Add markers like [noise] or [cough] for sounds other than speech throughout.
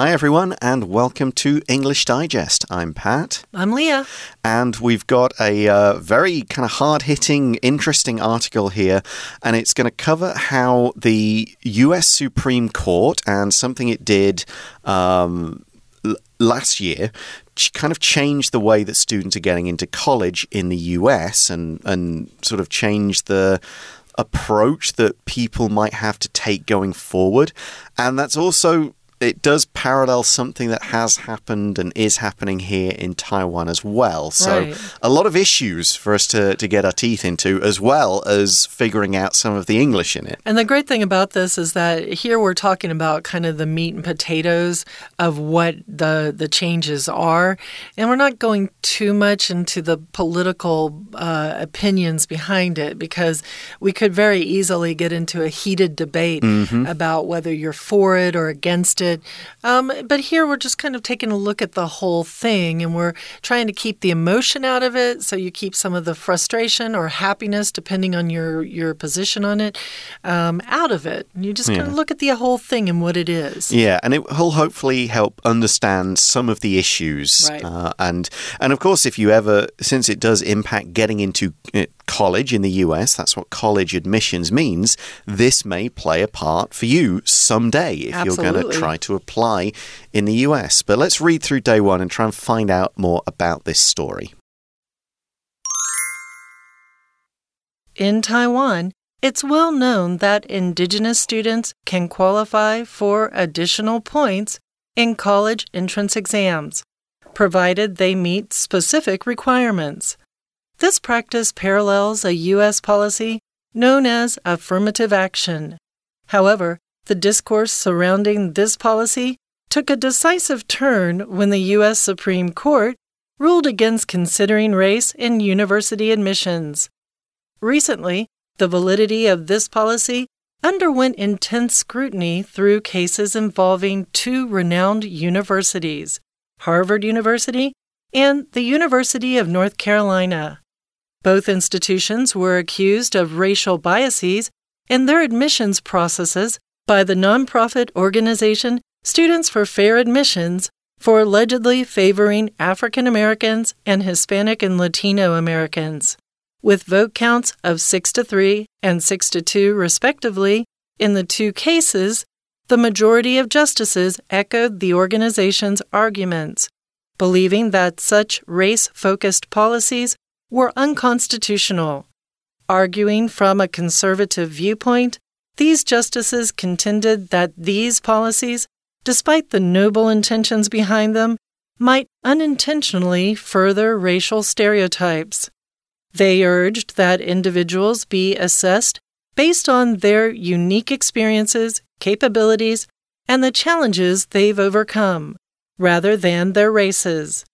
Hi, everyone, and welcome to English Digest. I'm Pat. I'm Leah. And we've got a uh, very kind of hard hitting, interesting article here, and it's going to cover how the US Supreme Court and something it did. Um, last year kind of changed the way that students are getting into college in the US and and sort of changed the approach that people might have to take going forward and that's also it does parallel something that has happened and is happening here in Taiwan as well. So, right. a lot of issues for us to, to get our teeth into, as well as figuring out some of the English in it. And the great thing about this is that here we're talking about kind of the meat and potatoes of what the, the changes are. And we're not going too much into the political uh, opinions behind it because we could very easily get into a heated debate mm -hmm. about whether you're for it or against it it. Um, but here we're just kind of taking a look at the whole thing and we're trying to keep the emotion out of it so you keep some of the frustration or happiness, depending on your, your position on it, um, out of it. And you just yeah. kind of look at the whole thing and what it is. Yeah, and it will hopefully help understand some of the issues. Right. Uh, and, and of course, if you ever, since it does impact getting into uh, college in the US, that's what college admissions means, this may play a part for you someday if Absolutely. you're going to try to apply in the US. But let's read through day one and try and find out more about this story. In Taiwan, it's well known that indigenous students can qualify for additional points in college entrance exams, provided they meet specific requirements. This practice parallels a U.S. policy known as affirmative action. However, the discourse surrounding this policy took a decisive turn when the U.S. Supreme Court ruled against considering race in university admissions. Recently, the validity of this policy underwent intense scrutiny through cases involving two renowned universities, Harvard University and the University of North Carolina. Both institutions were accused of racial biases in their admissions processes by the nonprofit organization Students for Fair Admissions for allegedly favoring African Americans and Hispanic and Latino Americans. With vote counts of 6 to 3 and 6 to 2, respectively, in the two cases, the majority of justices echoed the organization's arguments, believing that such race focused policies were unconstitutional. Arguing from a conservative viewpoint, these justices contended that these policies, despite the noble intentions behind them, might unintentionally further racial stereotypes. They urged that individuals be assessed based on their unique experiences, capabilities, and the challenges they've overcome, rather than their races.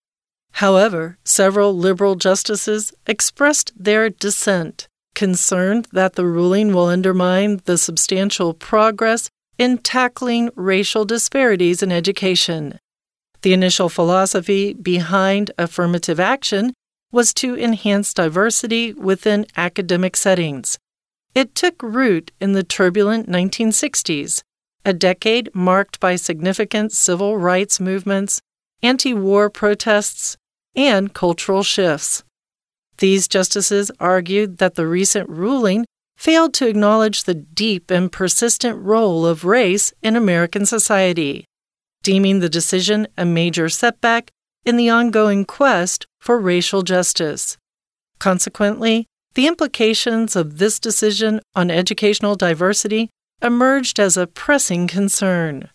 However, several liberal justices expressed their dissent, concerned that the ruling will undermine the substantial progress in tackling racial disparities in education. The initial philosophy behind affirmative action was to enhance diversity within academic settings. It took root in the turbulent 1960s, a decade marked by significant civil rights movements, anti war protests, and cultural shifts. These justices argued that the recent ruling failed to acknowledge the deep and persistent role of race in American society, deeming the decision a major setback in the ongoing quest for racial justice. Consequently, the implications of this decision on educational diversity emerged as a pressing concern.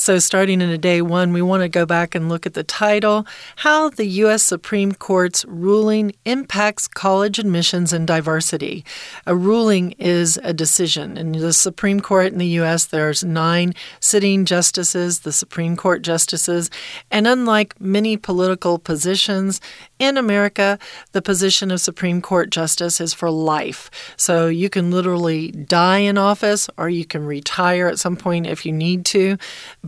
So, starting in a day one, we want to go back and look at the title How the U.S. Supreme Court's ruling impacts college admissions and diversity. A ruling is a decision. In the Supreme Court in the U.S., there's nine sitting justices, the Supreme Court justices. And unlike many political positions in America, the position of Supreme Court justice is for life. So, you can literally die in office or you can retire at some point if you need to.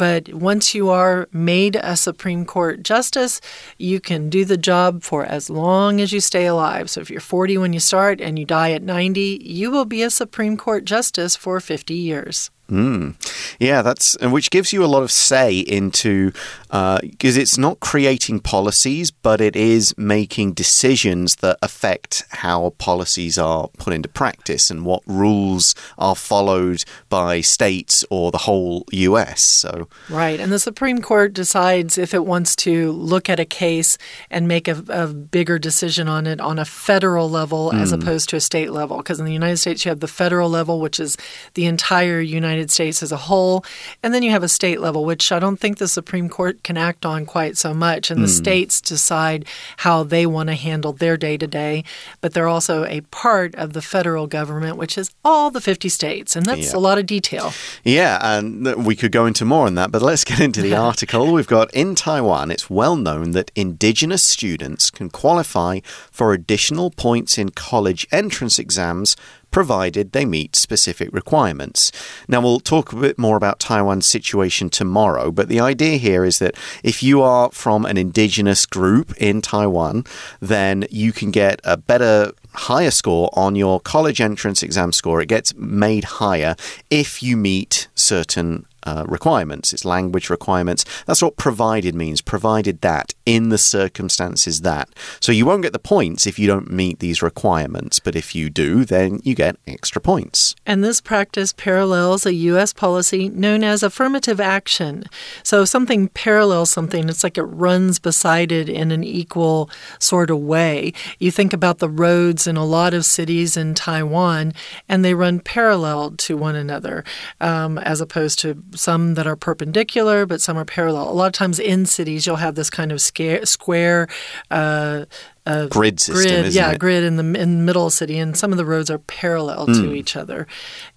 But once you are made a Supreme Court justice, you can do the job for as long as you stay alive. So if you're 40 when you start and you die at 90, you will be a Supreme Court justice for 50 years. Mm. Yeah, that's which gives you a lot of say into because uh, it's not creating policies, but it is making decisions that affect how policies are put into practice and what rules are followed by states or the whole U.S. So right, and the Supreme Court decides if it wants to look at a case and make a, a bigger decision on it on a federal level mm. as opposed to a state level. Because in the United States, you have the federal level, which is the entire United States as a whole, and then you have a state level, which I don't think the Supreme Court can act on quite so much. And mm. the states decide how they want to handle their day to day, but they're also a part of the federal government, which is all the 50 states. And that's yeah. a lot of detail. Yeah, and we could go into more on that, but let's get into the [laughs] article. We've got in Taiwan, it's well known that indigenous students can qualify for additional points in college entrance exams provided they meet specific requirements. Now, we'll talk a bit more about Taiwan's situation tomorrow, but the idea here is that if you are from an indigenous group in Taiwan, then you can get a better higher score on your college entrance exam score. It gets made higher if you meet certain uh, requirements, it's language requirements. That's what provided means, provided that in the circumstances that. So you won't get the points if you don't meet these requirements, but if you do, then you get extra points. And this practice parallels a U.S. policy known as affirmative action. So something parallels something, it's like it runs beside it in an equal sort of way. You think about the roads in a lot of cities in Taiwan, and they run parallel to one another um, as opposed to some that are perpendicular, but some are parallel. A lot of times in cities, you'll have this kind of scare, square. Uh, uh, grid system, grid, yeah, it? grid in the in middle of the city, and some of the roads are parallel mm. to hmm. each other,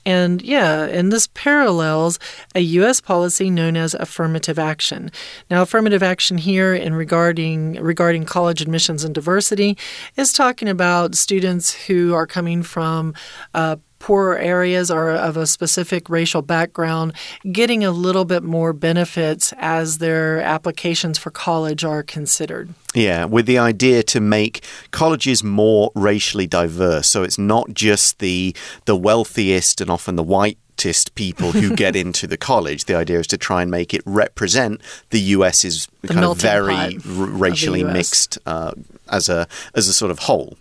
and yeah, and this parallels a U.S. policy known as affirmative action. Now, affirmative action here in regarding regarding college admissions and diversity is talking about students who are coming from uh, poorer areas or of a specific racial background getting a little bit more benefits as their applications for college are considered. Yeah, with the idea to make colleges more racially diverse. So it's not just the the wealthiest and often the white people who get [laughs] into the college. The idea is to try and make it represent the US's the kind of very racially mixed uh, as a as a sort of whole.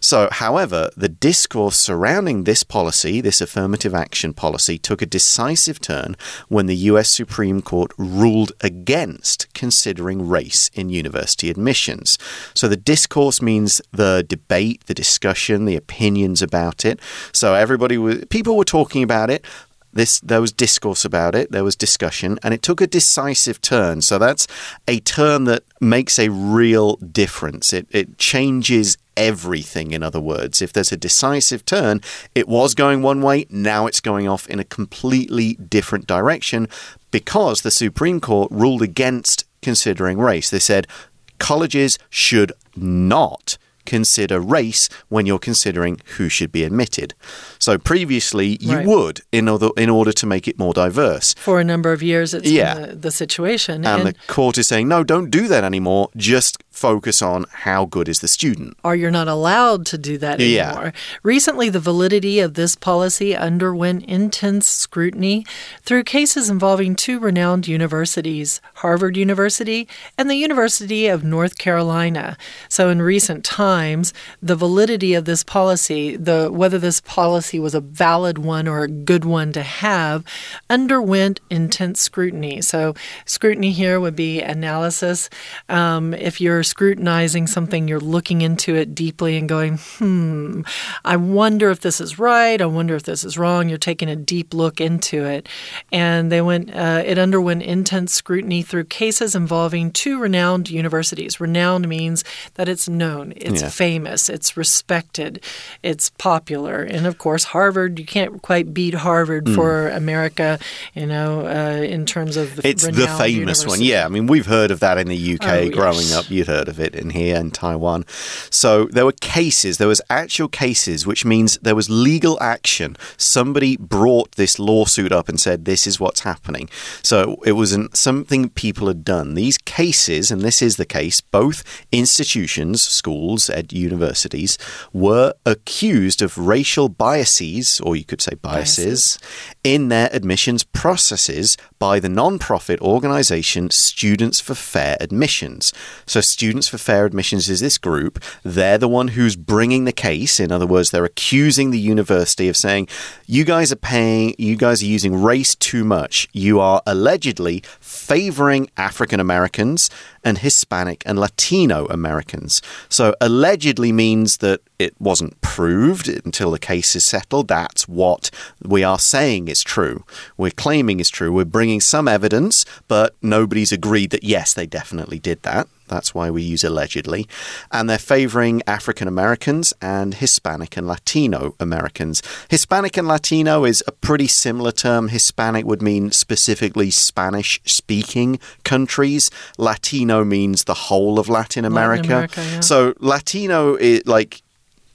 So, however, the discourse surrounding this policy, this affirmative action policy, took a decisive turn when the US Supreme Court ruled against considering race in university admissions. So, the discourse means the debate, the discussion, the opinions about it. So, everybody was, people were talking about it. This there was discourse about it, there was discussion, and it took a decisive turn. So that's a turn that makes a real difference. It it changes everything, in other words. If there's a decisive turn, it was going one way, now it's going off in a completely different direction because the Supreme Court ruled against considering race. They said colleges should not consider race when you're considering who should be admitted. So previously, you right. would in order in order to make it more diverse. For a number of years, it's yeah. been the, the situation, and, and, the court is saying no, don't do that anymore. Just focus on how good is the student. Or you're not allowed to do that anymore. Yeah. Recently, the validity of this policy underwent intense scrutiny through cases involving two renowned universities, Harvard University and the University of North Carolina. So, in recent times, the validity of this policy, the whether this policy was a valid one or a good one to have, underwent intense scrutiny. So, scrutiny here would be analysis. Um, if you're scrutinizing something, you're looking into it deeply and going, hmm, I wonder if this is right. I wonder if this is wrong. You're taking a deep look into it. And they went, uh, it underwent intense scrutiny through cases involving two renowned universities. Renowned means that it's known, it's yeah. famous, it's respected, it's popular. And of course, Harvard, you can't quite beat Harvard mm. for America, you know, uh, in terms of the It's the famous university. one. Yeah. I mean, we've heard of that in the UK oh, growing yes. up. You'd heard of it in here in Taiwan. So there were cases, there was actual cases, which means there was legal action. Somebody brought this lawsuit up and said, this is what's happening. So it wasn't something people had done. These cases, and this is the case, both institutions, schools, ed universities were accused of racial biases, or you could say biases, in their admissions processes by the non-profit organization Students for Fair Admissions. So, Students for Fair Admissions is this group. They're the one who's bringing the case. In other words, they're accusing the university of saying, "You guys are paying. You guys are using race too much. You are allegedly favoring African Americans." and Hispanic and Latino Americans. So, allegedly means that it wasn't proved until the case is settled. That's what we are saying is true. We're claiming is true. We're bringing some evidence, but nobody's agreed that yes, they definitely did that. That's why we use allegedly. And they're favoring African Americans and Hispanic and Latino Americans. Hispanic and Latino is a pretty similar term. Hispanic would mean specifically Spanish speaking countries. Latino means the whole of Latin America. Latin America yeah. So Latino is like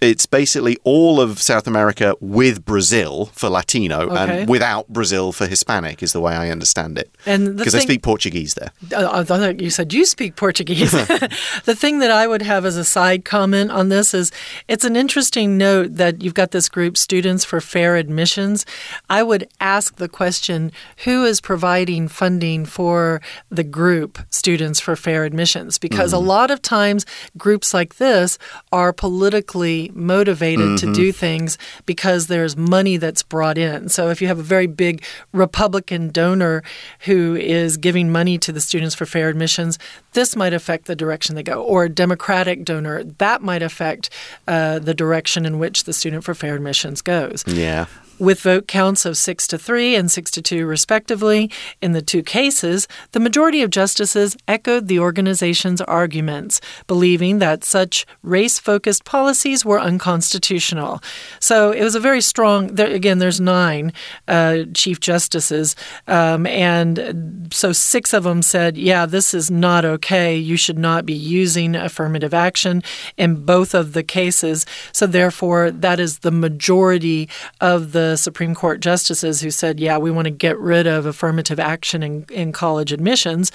it's basically all of South America with Brazil for Latino Okay. and without Brazil for Hispanic is the way I understand it. And Because they speak Portuguese there. Uh, I thought you said you speak Portuguese. [laughs] [laughs] the thing that I would have as a side comment on this is it's an interesting note that you've got this group, Students for Fair Admissions. I would ask the question who is providing funding for the group, Students for Fair Admissions? Because a lot of times groups like this are politically motivated to do things because there's money that's brought in. So if you have a very big Republican donor who is giving money to the Students for Fair Admissions, this might affect the direction they go. Or a Democratic donor, that might affect uh, the direction in which the Student for Fair Admissions goes Yeah. With vote counts of six to three and six to two, respectively. In the two cases, the majority of justices echoed the organization's arguments, believing that such race focused policies were unconstitutional. So it was a very strong, there, again, there's nine uh, chief justices, um, and so six of them said, yeah, this is not okay. You should not be using affirmative action in both of the cases. So therefore, that is the majority of the Supreme Court justices who said, yeah, we want to get rid of affirmative action in, in college admissions.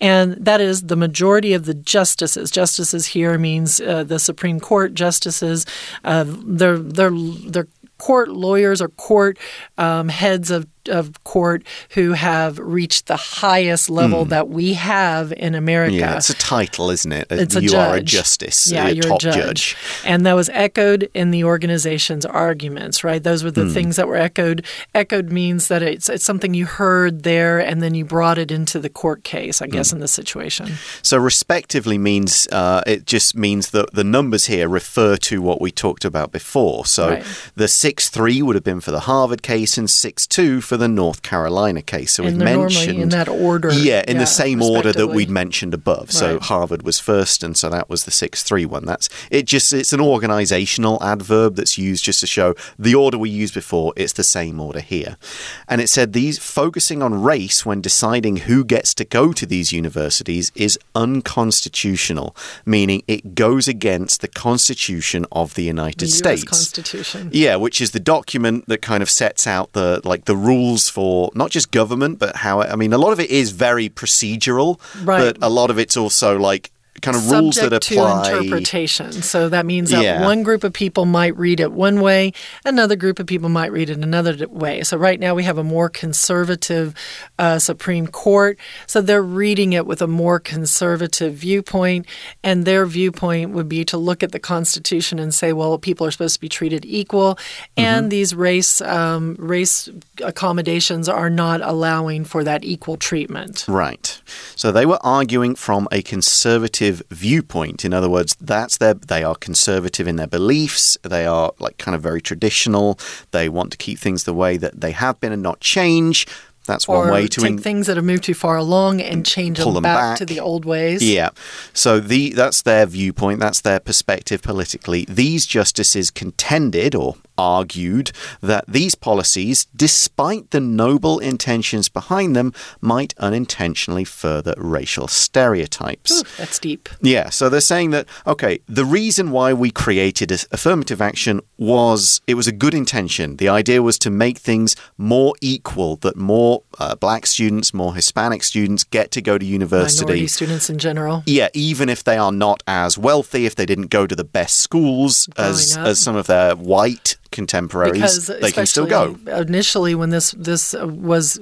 And that is the majority of the justices. Justices here means uh, the Supreme Court justices. Uh, they're, they're, they're court lawyers or court um, heads of, of court who have reached the highest level that we have in America. Yeah, it's a title, isn't it? It's a you are a judge. justice, Yeah, a you're top a judge. And that was echoed in the organization's arguments, right? Those were the Hmm. things that were echoed. Echoed means that it's, it's something you heard there and then you brought it into the court case, I guess, in this situation. So, respectively means uh, it just means that the numbers here refer to what we talked about before. So, Right. the 6 3 would have been for the Harvard case and 6 2 for the North Carolina case. So, And we've mentioned. in that order. Yeah, in the same order that we'd mentioned above. So Harvard was first, and so that was the six three one. That's it. Just it's an organizational adverb that's used just to show the order we used before. It's the same order here, and it said these focusing on race when deciding who gets to go to these universities is unconstitutional, meaning it goes against the Constitution of the United the States. Constitution. Yeah, which is the document that kind of sets out the like the rules for not just government, but how I mean, a lot of it is very procedural, Right. but a lot of it's also like kind of rules that Subject apply. to interpretation. So that means that Yeah. one group of people might read it one way, another group of people might read it another way. So right now we have a more conservative uh, Supreme Court. So they're reading it with a more conservative viewpoint, and their viewpoint would be to look at the Constitution and say, well, people are supposed to be treated equal, and these race um, race accommodations are not allowing for that equal treatment. Right. So they were arguing from a conservative viewpoint. In other words, that's their they are conservative in their beliefs. They are like kind of very traditional. They want to keep things the way that they have been and not change. That's one way to take things that have moved too far along and mm, change pull them, them back, back. to the old ways. Yeah. So the that's their viewpoint, that's their perspective politically. These justices contended or argued that these policies, despite the noble intentions behind them, might unintentionally further racial stereotypes. Ooh, that's deep. Yeah, so they're saying that, okay, the reason why we created affirmative action was it was a good intention. The idea was to make things more equal, that more uh, black students, more Hispanic students get to go to university. Minority students in general. Yeah, even if they are not as wealthy, if they didn't go to the best schools as, as some of their white contemporaries, because they can still go. Initially, when this this was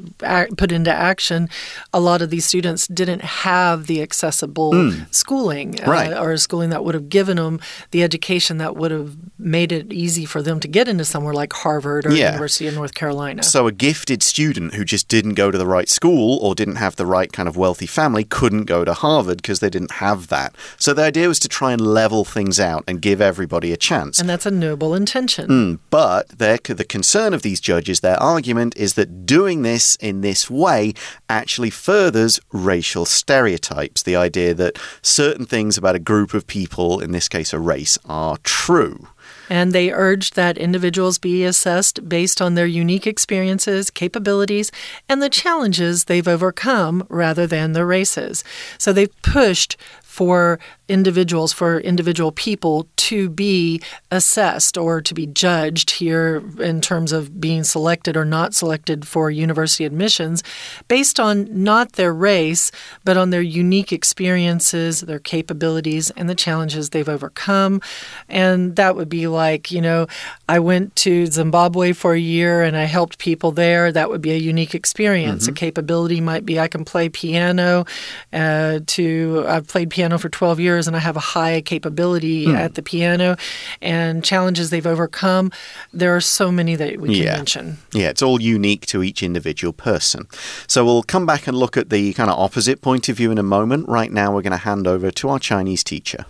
put into action, a lot of these students didn't have the accessible mm. schooling, uh, right. or schooling that would have given them the education that would have made it easy for them to get into somewhere like Harvard or yeah. University of North Carolina. So a gifted student who just didn't go to the right school or didn't have the right kind of wealthy family couldn't go to Harvard because they didn't have that. So the idea was to try and level things out and give everybody a chance. And that's a noble intention. Mm. But the concern of these judges, their argument is that doing this in this way actually furthers racial stereotypes. The idea that certain things about a group of people, in this case a race, are true. And they urged that individuals be assessed based on their unique experiences, capabilities, and the challenges they've overcome rather than their races. So they've pushed for individuals, for individual people to be assessed or to be judged here in terms of being selected or not selected for university admissions based on not their race, but on their unique experiences, their capabilities, and the challenges they've overcome. And that would be like, you know, I went to Zimbabwe for a year and I helped people there. That would be a unique experience. Mm -hmm. A capability might be I can play piano. Uh, to I've played piano for 12 years and I have a high capability mm. at the piano and challenges they've overcome. There are so many that we can yeah. mention. Yeah, it's all unique to each individual person. So we'll come back and look at the kind of opposite point of view in a moment. Right now, we're going to hand over to our Chinese teacher.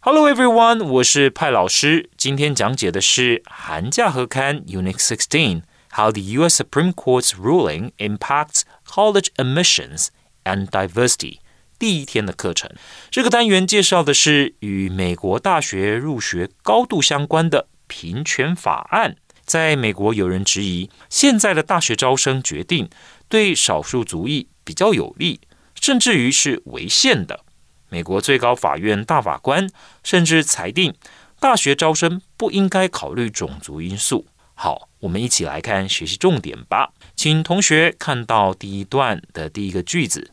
Hello everyone，我是派老师。今天讲解的是寒假合刊 Unit Sixteen。How the U.S. Supreme Court's ruling impacts college admissions and diversity. 第一天的课程，这个单元介绍的是与美国大学入学高度相关的平权法案。在美国，有人质疑现在的大学招生决定对少数族裔比较有利，甚至于是违宪的。美国最高法院大法官甚至裁定大学招生不应该考虑种族因素。好，我们一起来看学习重点吧。请同学看到第一段的第一个句子。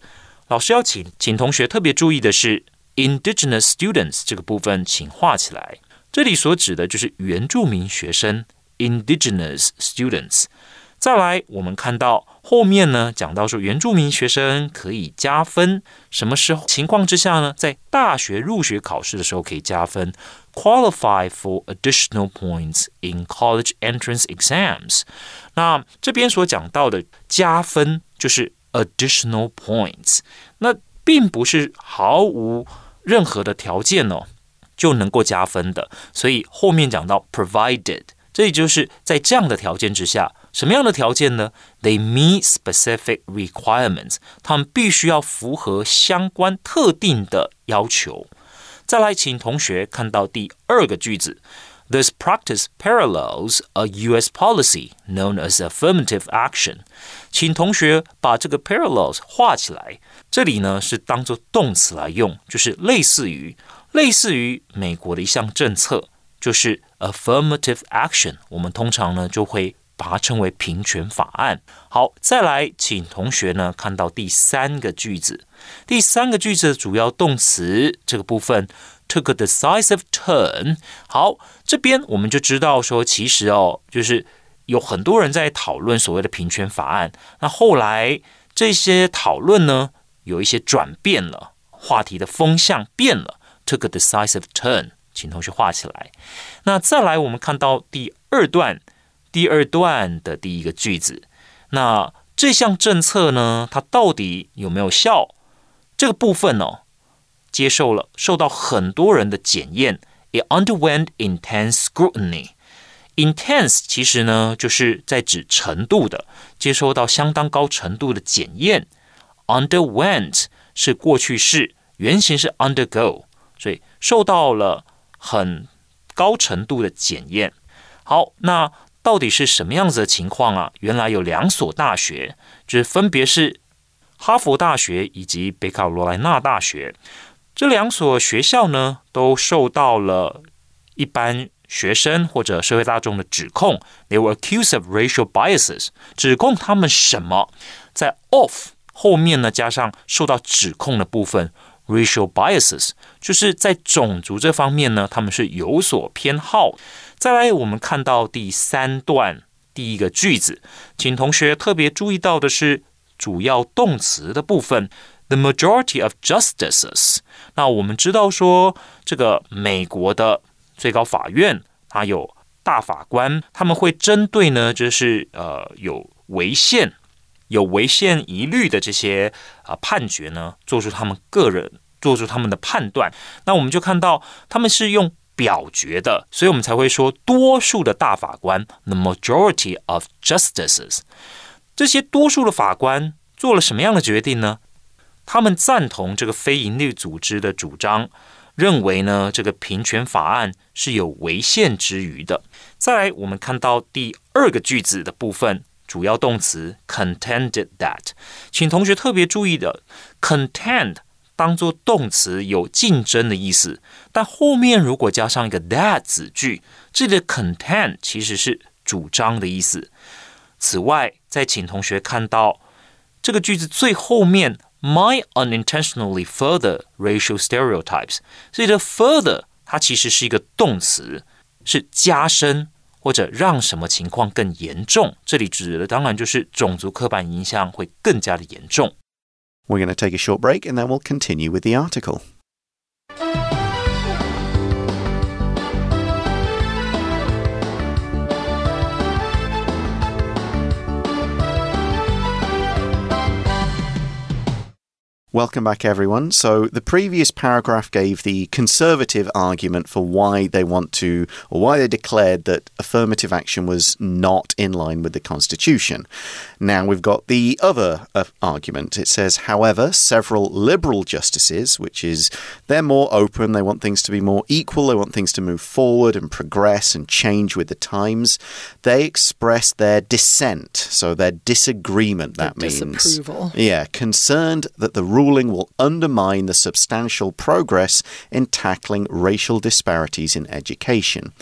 老师要请，请同学特别注意的是，indigenous students 这个部分，请画起来。这里所指的就是原住民学生，indigenous students。再来，我们看到后面呢，讲到说原住民学生可以加分，什么时候情况之下呢？在大学入学考试的时候可以加分，qualify for additional points in college entrance exams。那这边所讲到的加分，就是。Additional points，那并不是毫无任何的条件哦就能够加分的，所以后面讲到 provided，这也就是在这样的条件之下，什么样的条件呢？They meet specific requirements，他们必须要符合相关特定的要求。再来，请同学看到第二个句子。This practice parallels a U.S. policy known as affirmative action。请同学把这个 parallels 画起来。这里呢是当做动词来用，就是类似于类似于美国的一项政策，就是 affirmative action。我们通常呢就会把它称为平权法案。好，再来，请同学呢看到第三个句子。第三个句子的主要动词这个部分。 took a decisive turn。好，这边我们就知道说，其实哦，就是有很多人在讨论所谓的平权法案。那后来这些讨论呢，有一些转变了，话题的风向变了，took a decisive turn。请同学画起来。那再来，我们看到第二段，第二段的第一个句子。那这项政策呢，它到底有没有效？这个部分哦。接受了受到很多人的检验，it underwent intense scrutiny。intense 其实呢就是在指程度的，接受到相当高程度的检验。underwent 是过去式，原型是 undergo，所以受到了很高程度的检验。好，那到底是什么样子的情况啊？原来有两所大学，就是分别是哈佛大学以及北卡罗来纳大学。这两所学校呢，都受到了一般学生或者社会大众的指控。They were accused of racial biases，指控他们什么？在 of 后面呢，加上受到指控的部分，racial biases，就是在种族这方面呢，他们是有所偏好。再来，我们看到第三段第一个句子，请同学特别注意到的是主要动词的部分。The majority of justices。那我们知道说，这个美国的最高法院，它有大法官，他们会针对呢，就是呃有违宪、有违宪疑虑的这些啊判决呢，做出他们个人做出他们的判断。那我们就看到他们是用表决的，所以我们才会说多数的大法官，the majority of justices。这些多数的法官做了什么样的决定呢？他们赞同这个非营利组织的主张，认为呢这个平权法案是有违宪之余的。再来，我们看到第二个句子的部分，主要动词 contended that，请同学特别注意的，contend 当做动词有竞争的意思，但后面如果加上一个 that 子句，这里的 contend 其实是主张的意思。此外，再请同学看到这个句子最后面。might unintentionally further racial stereotypes。这里的 further 它其实是一个动词，是加深或者让什么情况更严重。这里指的当然就是种族刻板印象会更加的严重。We're going to take a short break and then we'll continue with the article. Welcome back, everyone. So, the previous paragraph gave the conservative argument for why they want to, or why they declared that affirmative action was not in line with the Constitution. Now, we've got the other uh, argument. It says, however, several liberal justices, which is they're more open, they want things to be more equal, they want things to move forward and progress and change with the times, they express their dissent, so their disagreement, that their means. Disapproval. Yeah, concerned that the rule ruling will undermine the substantial progress in tackling racial disparities in education.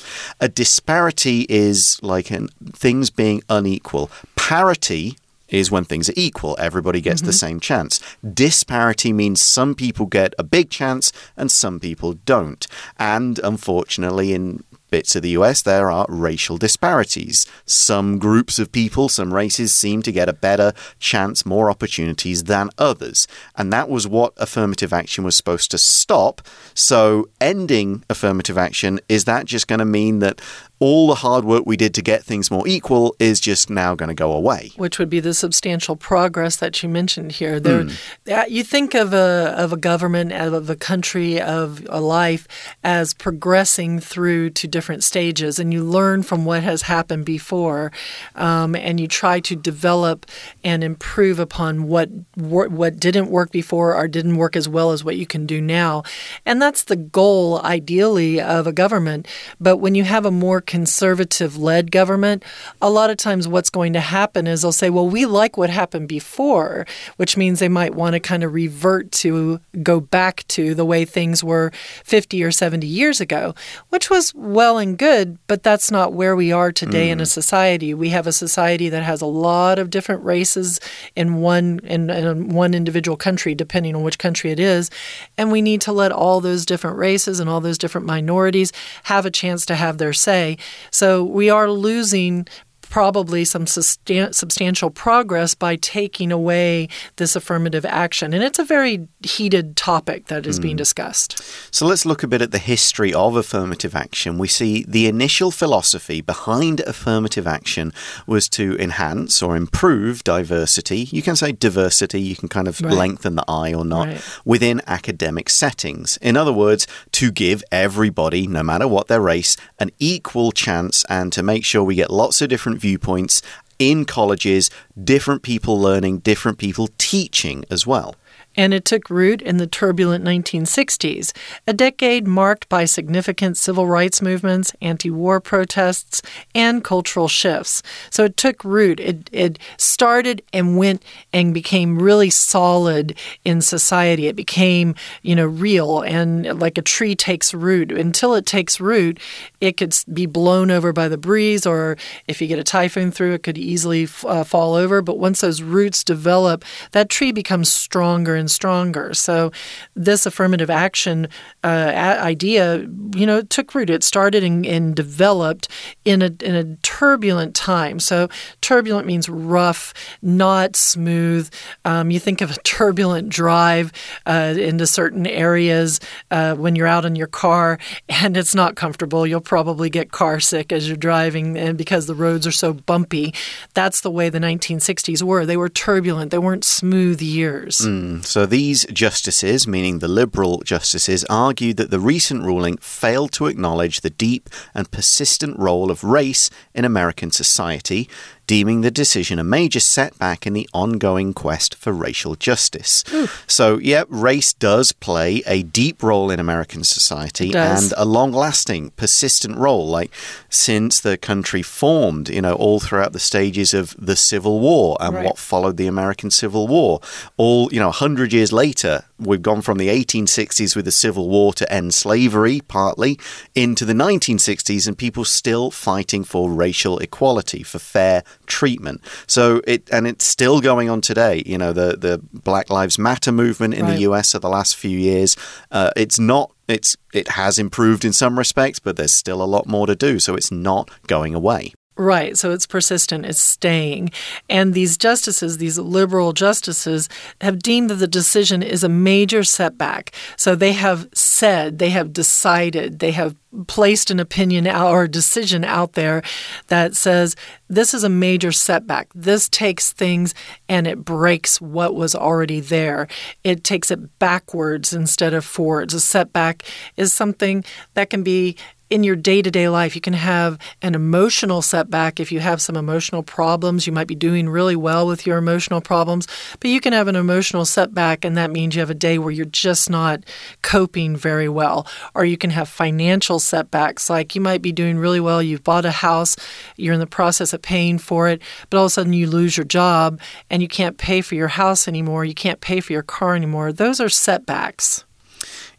A disparity is like an, things being unequal. Parity is when things are equal. Everybody gets mm -hmm. the mm-hmm. same chance. Disparity means some people get a big chance and some people don't. And unfortunately, in bits of the US, there are racial disparities. Some groups of people, some races, seem to get a better chance, more opportunities than others. And that was what affirmative action was supposed to stop. So, ending affirmative action, is that just going to mean that all the hard work we did to get things more equal is just now going to go away. Which would be the substantial progress that you mentioned here. There, mm. you think of a of a government, of a country, of a life as progressing through to different stages, and you learn from what has happened before, um, and you try to develop and improve upon what what didn't work before or didn't work as well as what you can do now, and that's the goal, ideally, of a government. But when you have a more conservative led government, a lot of times what's going to happen is they'll say, well, we like what happened before, which means they might want to kind of revert to go back to the way things were 50 or 70 years ago, which was well and good, but that's not where we are today mm. in a mm. society. We have a society that has a lot of different races in one in, in one individual country, depending on which country it is, and we need to let all those different races and all those different minorities have a chance to have their say so we are losing probably some sustan- substantial progress by taking away this affirmative action. And it's a very heated topic that is mm. being hmm. discussed. So let's look a bit at the history of affirmative action. We see the initial philosophy behind affirmative action was to enhance or improve diversity. You can say diversity, you can kind of right. lengthen the I or not, right. within academic settings. In other words, to give everybody, no matter what their race, an equal chance and to make sure we get lots of different viewpoints in colleges, different people learning, different people teaching as well. And it took root in the turbulent 1960s, a decade marked by significant civil rights movements, anti war protests, and cultural shifts. So it took root. It, it started and went and became really solid in society. It became, you know, real and like a tree takes root. Until it takes root, it could be blown over by the breeze, or if you get a typhoon through, it could easily uh, fall over. But once those roots develop, that tree becomes stronger and stronger. So this affirmative action uh, idea, you know, took root. It started and, and developed in a in a turbulent time. So turbulent means rough, not smooth. Um, you think of a turbulent drive uh, into certain areas uh, when you're out in your car and it's not comfortable. You'll probably get car sick as you're driving, and because the roads are so bumpy. That's the way the 1960s were. They were turbulent. They weren't smooth years. Mm, so these justices, meaning the liberal justices, argued that the recent ruling failed to acknowledge the deep and persistent role of race in American society deeming the decision a major setback in the ongoing quest for racial justice. Ooh. So, yeah, race does play a deep role in American society and a long lasting, persistent role. Like, since the country formed, you know, all throughout the stages of the Civil War and right. what followed the American Civil War, all, you know, 100 years later, we've gone from the 1860s with the Civil War to end slavery, partly, into the 1960s, and people still fighting for racial equality, for fair treatment. So it and it's still going on today. You know, the the Black Lives Matter movement in right. the US of the last few years. Uh, it's not. It's it has improved in some respects, but there's still a lot more to do. So it's not going away. Right. So it's persistent, it's staying. And these justices, these liberal justices, have deemed that the decision is a major setback. So they have said, they have decided, they have placed an opinion or decision out there that says this is a major setback. This takes things and it breaks what was already there. It takes it backwards instead of forwards. A setback is something that can be in your day to day life, you can have an emotional setback. If you have some emotional problems, you might be doing really well with your emotional problems, but you can have an emotional setback, and that means you have a day where you're just not coping very well. Or you can have financial setbacks, like you might be doing really well, you've bought a house, you're in the process of paying for it, but all of a sudden you lose your job and you can't pay for your house anymore, you can't pay for your car anymore. Those are setbacks.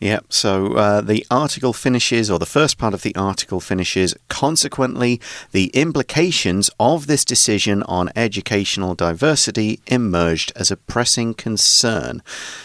Yep. So uh, the article finishes, or the first part of the article finishes, consequently, the implications of this decision on educational diversity emerged as a pressing concern.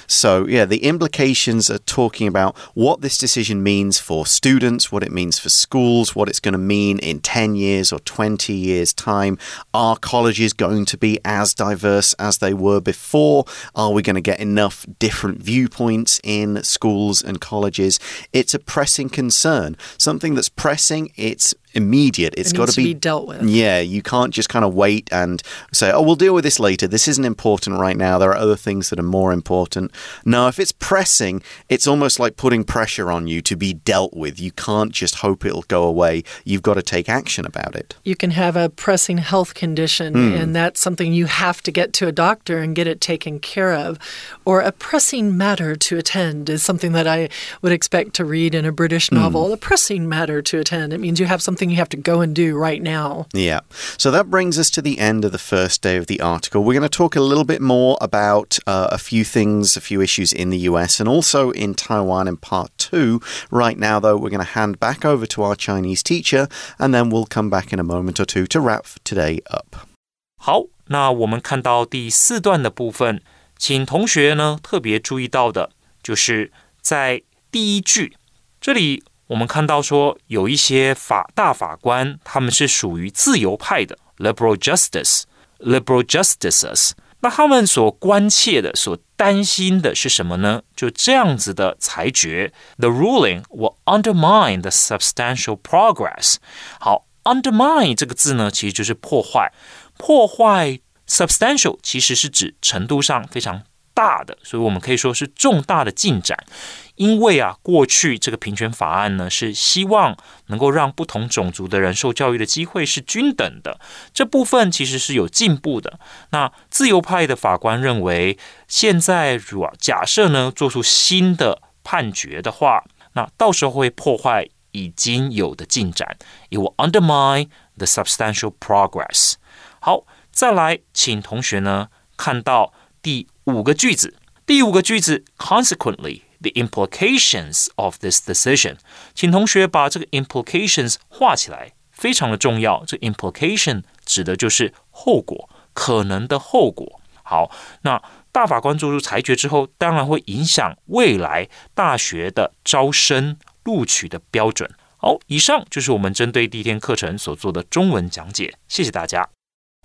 So, yeah, the implications are talking about what this decision means for students, what it means for schools, what it's going to mean in 10 years or 20 years' time. Are colleges going to be as diverse as they were before? Are we going to get enough different viewpoints in schools and colleges. It's a pressing concern. Something that's pressing, it's immediate. It's it got to be, be, dealt with. Yeah, you can't just kind of wait and say, "Oh, we'll deal with this later. This isn't important right now. There are other things that are more important." No, if it's pressing, it's almost like putting pressure on you to be dealt with. You can't just hope it'll go away. You've got to take action about it. You can have a pressing health condition mm. and that's something you have to get to a doctor and get it taken care of. Or a pressing matter to attend is something that I would expect to read in a British novel. Mm. A pressing matter to attend. It means you have something something you have to go and do right now. Yeah. So that brings us to the end of the first day of the article. We're going to talk a little bit more about uh, a few things, a few issues in the US and also in Taiwan in part two. Right now, though, we're going to hand back over to our Chinese teacher and then we'll come back in a moment or two to wrap today up. 好，那我们看到第四段的部分，请同学呢特别注意到的，就是在第一句这里 我们看到说，有一些法大法官，他们是属于自由派的 （liberal justice），liberal justices。那他们所关切的、所担心的是什么呢？就这样子的裁决，the ruling will undermine the substantial progress。好，undermine 这个字呢，其实就是破坏，破坏 substantial 其实是指程度上非常大的，所以我们可以说是重大的进展。因为啊，过去这个平权法案呢，是希望能够让不同种族的人受教育的机会是均等的，这部分其实是有进步的。那自由派的法官认为，现在如果假设呢，做出新的判决的话，那到时候会破坏已经有的进展，it will undermine the substantial progress。好，再来，请同学呢看到第五个句子，第五个句子，consequently。The implications of this decision，请同学把这个 implications 画起来，非常的重要。这 implication 指的就是后果，可能的后果。好，那大法官做出裁决之后，当然会影响未来大学的招生录取的标准。好，以上就是我们针对第一天课程所做的中文讲解，谢谢大家。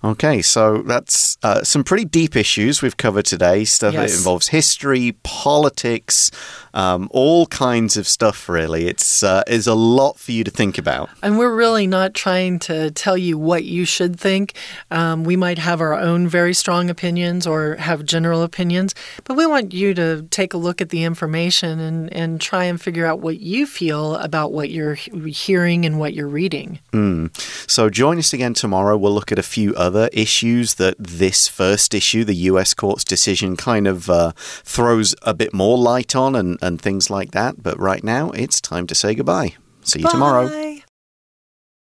Okay, so that's uh, some pretty deep issues we've covered today. Stuff Yes. that involves history, politics, um, all kinds of stuff. Really, it's uh, is a lot for you to think about. And we're really not trying to tell you what you should think. Um, we might have our own very strong opinions or have general opinions, but we want you to take a look at the information and, and try and figure out what you feel about what you're hearing and what you're reading. So join us again tomorrow. We'll look at a few other issues that this first issue, the U.S. court's decision, kind of uh, throws a bit more light on, and and things like that. But right now, it's time to say goodbye. See you tomorrow. Bye.